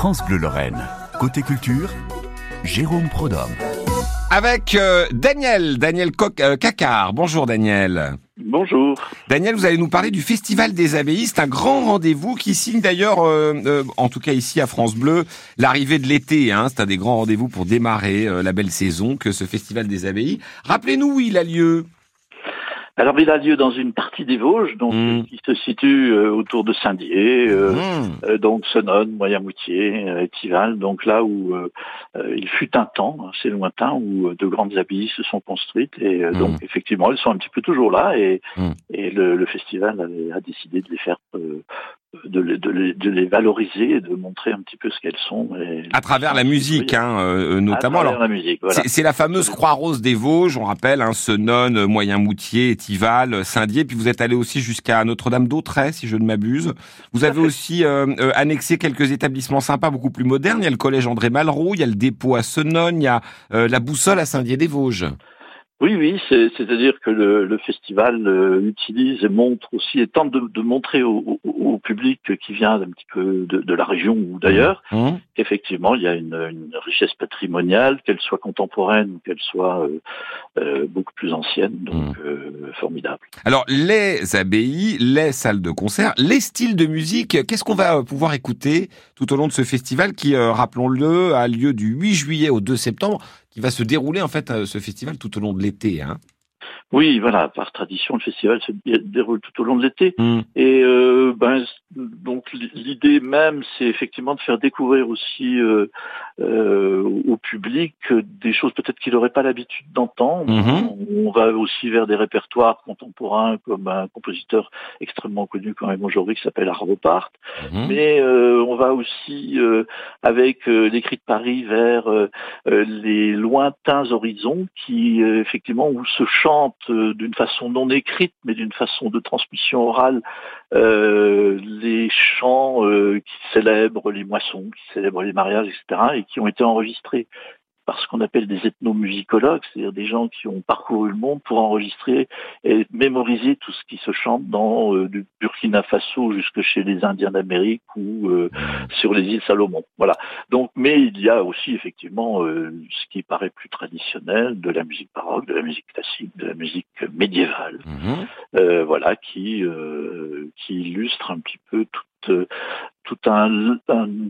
France Bleu Lorraine. Côté culture, Jérôme Prodhomme. Avec euh, Daniel, Daniel Coc euh, Cacard. Bonjour Daniel. Bonjour. Daniel, vous allez nous parler du Festival des Abbayes. C'est un grand rendez-vous qui signe d'ailleurs, euh, euh, en tout cas ici à France Bleu, l'arrivée de l'été. Hein. C'est un des grands rendez-vous pour démarrer euh, la belle saison que ce Festival des Abbayes. Rappelez-nous où il a lieu. Alors, il a lieu dans une partie des Vosges, donc Mm. qui se situe euh, autour de Saint-Dié, euh, Mmh. euh, donc Sonone, Moyen-Moutier, euh, Étival, donc là où euh, euh, il fut un temps, assez lointain, où euh, de grandes abbayes se sont construites, et euh, donc effectivement, elles sont un petit peu toujours là, et, et le, le festival a décidé de les faire, euh, de, les, de, les, de les valoriser et de montrer un petit peu ce qu'elles sont. Et, À travers la musique, hein, euh, euh, notamment. À travers Alors, la musique, voilà. C'est la fameuse Croix-Rose des Vosges, on rappelle, hein, Senone, Moyen-Moutier, Étival, Saint-Dié, puis vous êtes allé aussi jusqu'à Notre-Dame d'Autrey, si je ne m'abuse. Vous avez aussi euh, euh, annexé quelques établissements sympas, beaucoup plus modernes. Il y a le collège André Malraux, il y a le dépôt à Senone, il y a euh, la boussole à Saint-Dié-des-Vosges. Oui, oui, c'est- c'est-à-dire que le, le festival euh, utilise et montre aussi et tente de, de montrer au, au- au public qui vient un petit peu de, de la région ou d'ailleurs Hum qu'effectivement il y a une, une richesse patrimoniale, qu'elle soit contemporaine ou qu'elle soit euh, euh, beaucoup plus ancienne, donc euh, formidable. Alors, les abbayes, les salles de concert, les styles de musique, qu'est-ce qu'on va pouvoir écouter tout au long de ce festival qui, euh, rappelons-le, a lieu du 8 juillet au 2 septembre, qui va se dérouler en fait euh, ce festival tout au long de l'été. Hein. Oui, voilà, par tradition, le festival se dé- déroule tout au long de l'été. Hum. Et euh, ben donc l'idée même, c'est effectivement de faire découvrir aussi euh, euh, au public euh, des choses peut-être qu'il n'aurait pas l'habitude d'entendre. Mhm. On va aussi vers des répertoires contemporains comme un compositeur extrêmement connu quand même aujourd'hui qui s'appelle Arvo Part. Mhm. Mais euh, on va aussi euh, avec cris de Paris vers les lointains horizons qui euh, effectivement où se chante d'une façon non écrite mais d'une façon de transmission orale euh, les chants euh, qui célèbrent les moissons, qui célèbrent les mariages, etc. et qui ont été enregistrés par ce qu'on appelle des ethnomusicologues, c'est-à-dire des gens qui ont parcouru le monde pour enregistrer et mémoriser tout ce qui se chante dans euh, du Burkina Faso jusque chez les Indiens d'Amérique ou euh, sur les îles Salomon. Voilà. Donc, mais il y a aussi effectivement euh, ce qui paraît plus traditionnel, de la musique baroque, de la musique classique, de la musique médiévale, euh, voilà, qui qui illustre un petit peu toute euh, tout un,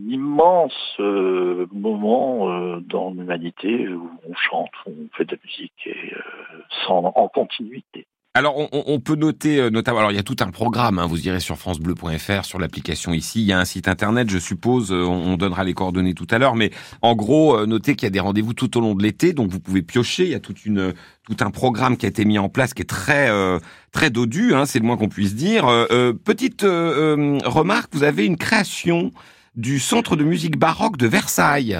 immense euh, moment euh, dans l'humanité où on chante, on fait de la musique et euh, sans, en continuité. Alors, on, on- peut noter euh, notamment, alors il y a tout un programme, hein, vous irez sur francebleu.fr, sur l'application ici, il y a un site internet, je suppose, euh, on, on donnera les coordonnées tout à l'heure, mais en gros, euh, notez qu'il y a des rendez-vous tout au long de l'été, donc vous pouvez piocher, il y a toute une, tout un programme qui a été mis en place qui est très, euh, très dodu, hein, c'est le moins qu'on puisse dire. Euh, petite euh, remarque, vous avez une création du Centre de musique baroque de Versailles.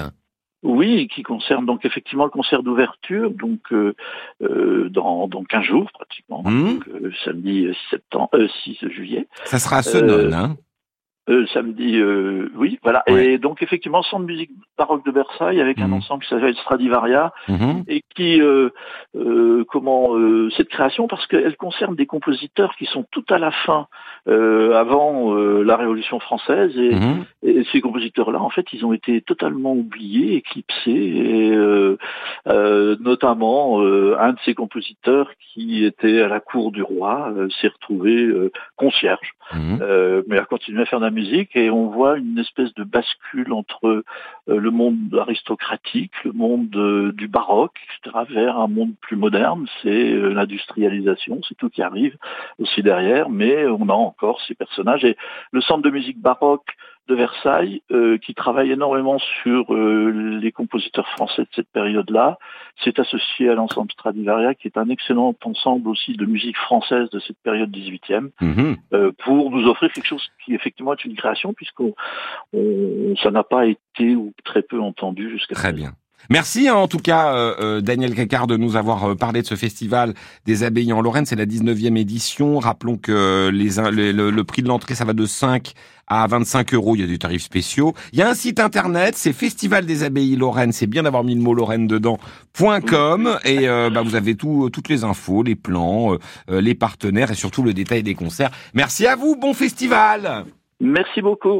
Oui, qui concerne donc effectivement le concert d'ouverture, donc euh, euh, dans, dans 15 jours pratiquement, Mhm. donc, euh, samedi 6, septembre, euh, 6 juillet. Ça sera à Senone, Euh, hein. Euh, samedi, euh, oui, voilà. Ouais. Et donc effectivement, centre de musique baroque de Versailles avec un Mhm. ensemble qui s'appelle Stradivaria Mhm. et qui, euh, euh, comment, euh, cette création parce qu'elle concerne des compositeurs qui sont tout à la fin, euh, avant euh, la Révolution française et, Mhm. et ces compositeurs-là, en fait, ils ont été totalement oubliés, éclipsés, et euh, euh, notamment euh, un de ces compositeurs qui était à la cour du roi s'est retrouvé euh, concierge, mais a continué à faire de la musique, et on voit une espèce de bascule entre euh, le monde aristocratique, le monde euh, du baroque, etc., vers un monde plus moderne. C'est euh, l'industrialisation, c'est tout qui arrive aussi derrière, mais on a encore ces personnages. Et le centre de musique baroque de Versailles, euh, qui travaille énormément sur euh, les compositeurs français de cette période-là, s'est associé à l'ensemble Stradivaria, qui est un excellent ensemble aussi de musique française de cette période 18e, Mhm. euh, pour nous offrir quelque chose qui effectivement est une création, puisqu'on on- ça n'a pas été ou très peu entendu jusqu'à Très présent. bien. Merci hein, en tout cas euh, euh, Daniel Cacard de nous avoir euh, parlé de ce festival des abbayes en Lorraine. C'est la 19e édition. Rappelons que in- les- le, prix de l'entrée, ça va de 5 à 25 euros. Il y a des tarifs spéciaux. Il y a un site internet, c'est Festival des abbayes Lorraine. C'est bien d'avoir mis le mot Lorraine dedans. .com et euh, bah, vous avez tout, toutes les infos, les plans, euh, euh, les partenaires et surtout le détail des concerts. Merci à vous. Bon festival. Merci beaucoup.